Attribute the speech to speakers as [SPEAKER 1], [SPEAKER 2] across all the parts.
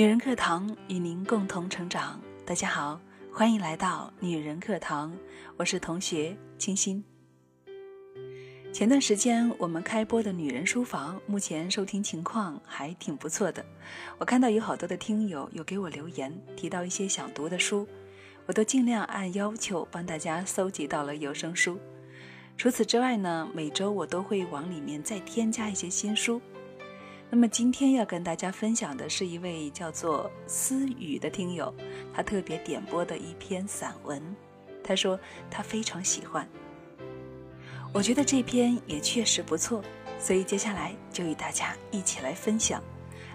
[SPEAKER 1] 女人课堂与您共同成长。大家好，欢迎来到女人课堂，我是同学清新。前段时间我们开播的女人书房，目前收听情况还挺不错的。我看到有好多的听友有给我留言，提到一些想读的书，我都尽量按要求帮大家搜集到了有声书。除此之外呢，每周我都会往里面再添加一些新书。那么今天要跟大家分享的是一位叫做思雨的听友，他特别点播的一篇散文。他说他非常喜欢，我觉得这篇也确实不错，所以接下来就与大家一起来分享，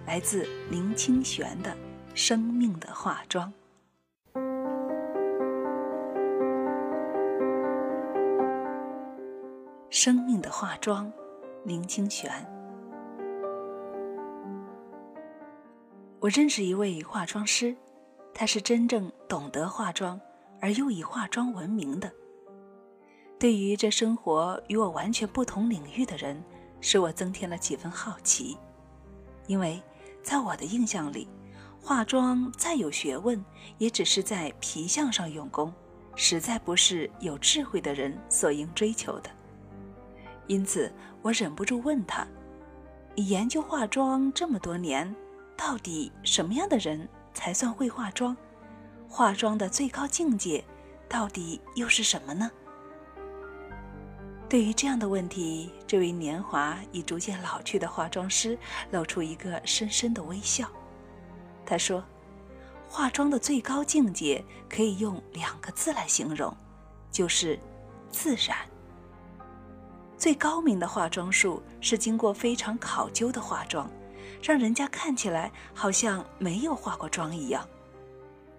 [SPEAKER 1] 来自林清玄的《生命的化妆》。生命的化妆，林清玄。我认识一位化妆师，他是真正懂得化妆而又以化妆闻名的。对于这生活与我完全不同领域的人，使我增添了几分好奇。因为在我的印象里，化妆再有学问，也只是在皮相上用功，实在不是有智慧的人所应追求的。因此，我忍不住问他：“你研究化妆这么多年？”到底什么样的人才算会化妆？化妆的最高境界到底又是什么呢？对于这样的问题，这位年华已逐渐老去的化妆师露出一个深深的微笑。他说：“化妆的最高境界可以用两个字来形容，就是自然。最高明的化妆术是经过非常考究的化妆。”让人家看起来好像没有化过妆一样，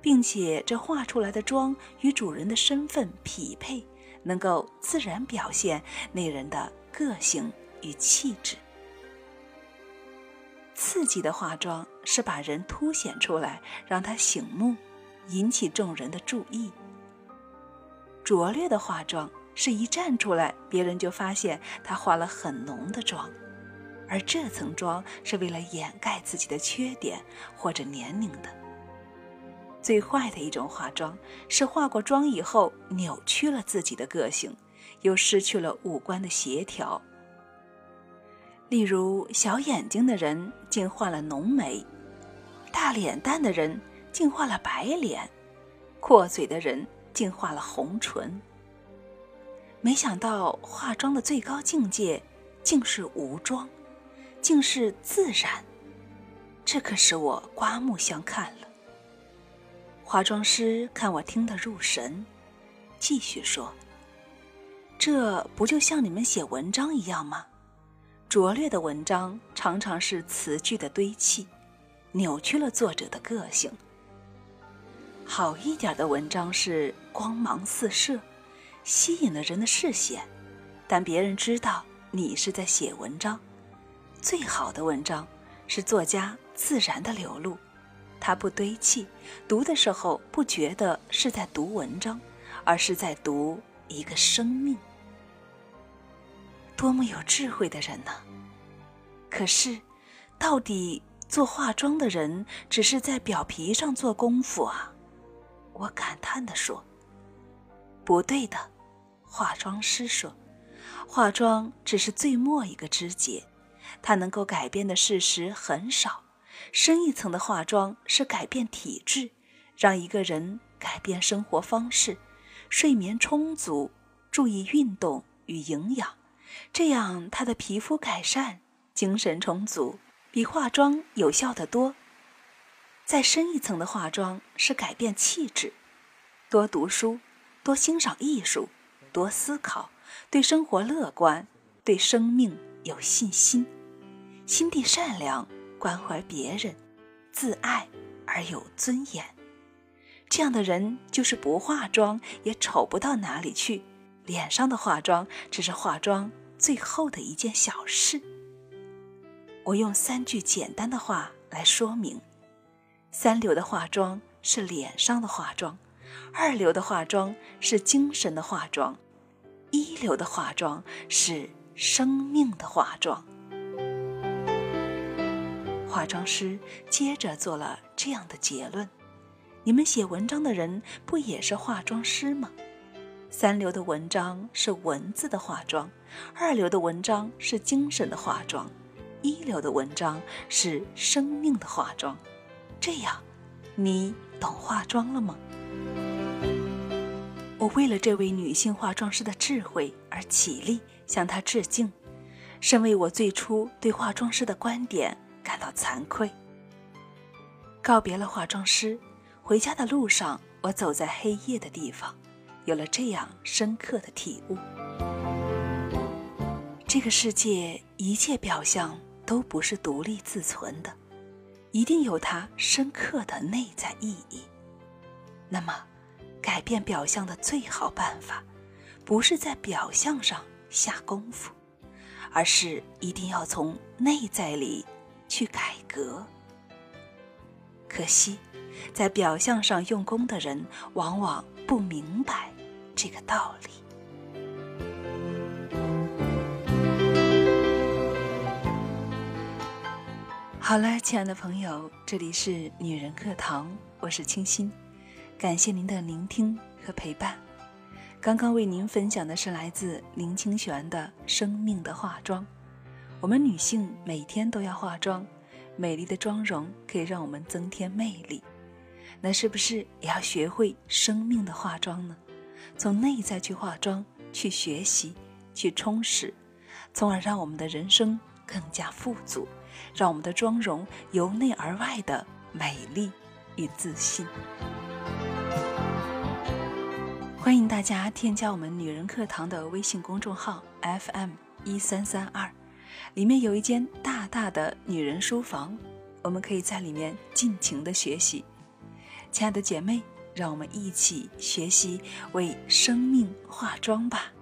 [SPEAKER 1] 并且这画出来的妆与主人的身份匹配，能够自然表现那人的个性与气质。刺激的化妆是把人凸显出来，让他醒目，引起众人的注意；拙劣的化妆是一站出来，别人就发现他化了很浓的妆。而这层妆是为了掩盖自己的缺点或者年龄的。最坏的一种化妆是化过妆以后扭曲了自己的个性，又失去了五官的协调。例如，小眼睛的人竟画了浓眉，大脸蛋的人竟画了白脸，阔嘴的人竟画了红唇。没想到化妆的最高境界竟是无妆。竟是自然，这可使我刮目相看了。化妆师看我听得入神，继续说：“这不就像你们写文章一样吗？拙劣的文章常常是词句的堆砌，扭曲了作者的个性。好一点的文章是光芒四射，吸引了人的视线，但别人知道你是在写文章。”最好的文章是作家自然的流露，他不堆砌，读的时候不觉得是在读文章，而是在读一个生命。多么有智慧的人呢？可是，到底做化妆的人只是在表皮上做功夫啊？我感叹地说：“不对的。”化妆师说：“化妆只是最末一个枝节。”它能够改变的事实很少，深一层的化妆是改变体质，让一个人改变生活方式，睡眠充足，注意运动与营养，这样他的皮肤改善，精神充足，比化妆有效得多。再深一层的化妆是改变气质，多读书，多欣赏艺术，多思考，对生活乐观，对生命有信心。心地善良，关怀别人，自爱而有尊严，这样的人就是不化妆也丑不到哪里去。脸上的化妆只是化妆最后的一件小事。我用三句简单的话来说明：三流的化妆是脸上的化妆，二流的化妆是精神的化妆，一流的化妆是生命的化妆。化妆师接着做了这样的结论：你们写文章的人不也是化妆师吗？三流的文章是文字的化妆，二流的文章是精神的化妆，一流的文章是生命的化妆。这样，你懂化妆了吗？我为了这位女性化妆师的智慧而起立，向她致敬，身为我最初对化妆师的观点感到惭愧。告别了化妆师，回家的路上，我走在黑夜的地方，有了这样深刻的体悟：这个世界一切表象都不是独立自存的，一定有它深刻的内在意义。那么。改变表象的最好办法，不是在表象上下功夫，而是一定要从内在里去改革。可惜，在表象上用功的人，往往不明白这个道理。好了，亲爱的朋友，这里是女人课堂，我是清新。感谢您的聆听和陪伴。刚刚为您分享的是来自林清玄的《生命的化妆》。我们女性每天都要化妆，美丽的妆容可以让我们增添魅力。那是不是也要学会生命的化妆呢？从内在去化妆，去学习，去充实，从而让我们的人生更加富足，让我们的妆容由内而外的美丽与自信。欢迎大家添加我们女人课堂的微信公众号 FM 一三三二，里面有一间大大的女人书房，我们可以在里面尽情的学习。亲爱的姐妹，让我们一起学习为生命化妆吧。